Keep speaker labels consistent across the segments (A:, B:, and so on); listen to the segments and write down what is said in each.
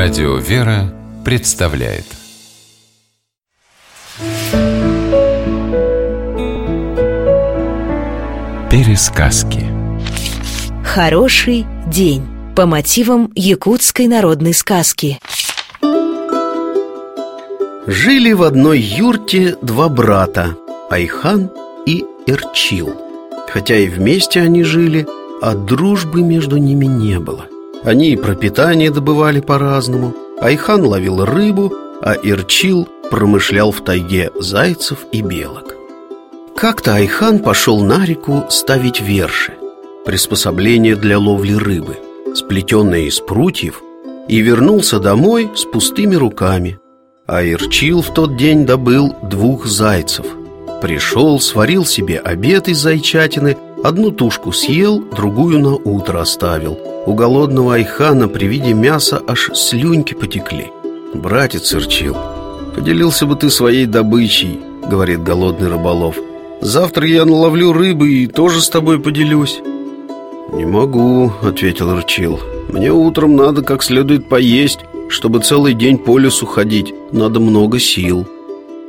A: Радио «Вера» представляет. Пересказки.
B: Хороший день. По мотивам якутской народной сказки.
C: Жили в одной юрте два брата Айхан и Эрчил. Хотя и вместе они жили, а дружбы между ними не было – они и пропитание добывали по-разному Айхан ловил рыбу, а Ирчил промышлял в тайге зайцев и белок. Как-то Айхан пошел на реку ставить верши Приспособление для ловли рыбы Сплетенное из прутьев И вернулся домой с пустыми руками. А Ирчил в тот день добыл двух зайцев. Пришел, сварил себе обед из зайчатины Одну тушку съел, другую на утро оставил У голодного Айхана при виде мяса аж слюньки потекли. Братец Ирчил, поделился бы ты своей добычей, говорит голодный рыболов. Завтра я наловлю рыбы и тоже с тобой поделюсь. Не могу, ответил Ирчил. Мне утром надо как следует поесть Чтобы целый день по лесу ходить. Надо много сил.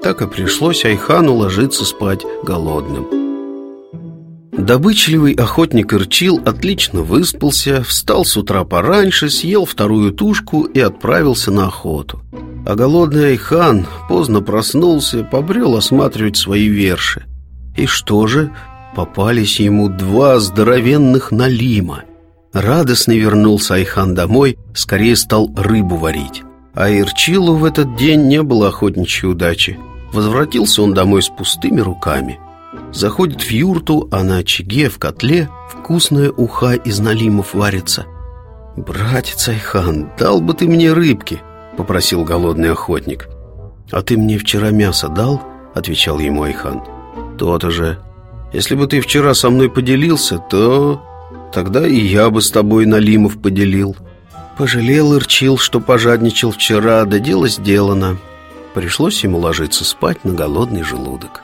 C: Так и пришлось Айхану ложиться спать голодным Добычливый охотник Ирчил отлично выспался, встал с утра пораньше, съел вторую тушку и отправился на охоту. А голодный Айхан поздно проснулся, побрел осматривать свои верши. И что же? Попались ему два здоровенных налима. Радостно вернулся Айхан домой, скорее стал рыбу варить. А Ирчилу в этот день не было охотничьей удачи. Возвратился он домой с пустыми руками – Заходит в юрту, а на очаге, в котле Вкусная уха из налимов варится. «Братец Айхан, дал бы ты мне рыбки!» Попросил голодный охотник. «А ты мне вчера мясо дал?» Отвечал ему Айхан. «То-то же. Если бы ты вчера со мной поделился, то... Тогда и я бы с тобой налимов поделил» Пожалел Ирчил, что пожадничал вчера, да дело сделано Пришлось ему ложиться спать на голодный желудок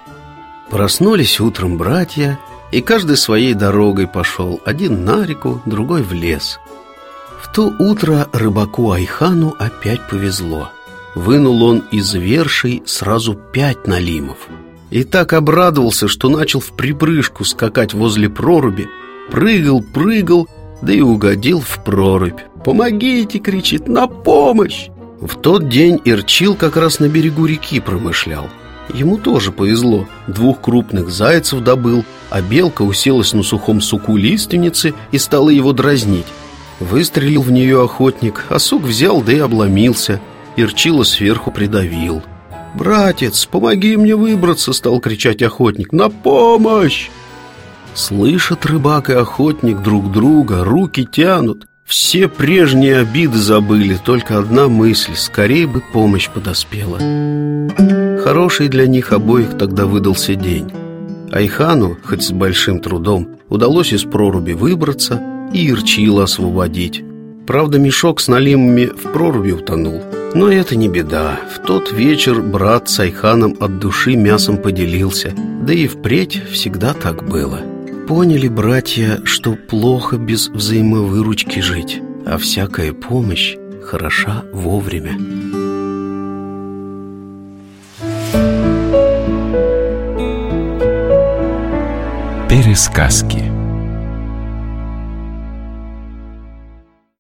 C: Проснулись утром братья, и каждый своей дорогой пошел, один на реку, другой в лес. В то утро рыбаку Айхану опять повезло. Вынул он из вершей сразу пять налимов. И так обрадовался, что начал в припрыжку скакать возле проруби, прыгал, прыгал, да и угодил в прорубь. «Помогите!» — кричит, «на помощь!» В тот день Ирчил как раз на берегу реки промышлял. Ему тоже повезло. Двух крупных зайцев добыл, а белка уселась на сухом суку лиственницы и стала его дразнить. Выстрелил в нее охотник, а сук взял, да и обломился. Ирчила сверху придавил. «Братец, помоги мне выбраться!» — стал кричать охотник. «На помощь!» Слышат рыбак и охотник друг друга, руки тянут. Все прежние обиды забыли, только одна мысль — скорее бы помощь подоспела. Хороший для них обоих тогда выдался день. Айхану, хоть с большим трудом, удалось из проруби выбраться и Ирчила освободить. Правда, мешок с налимами в проруби утонул. Но это не беда. В тот вечер брат с Айханом от души мясом поделился. Да и впредь всегда так было. Поняли братья, что плохо без взаимовыручки жить, а всякая помощь хороша вовремя.
A: Пересказки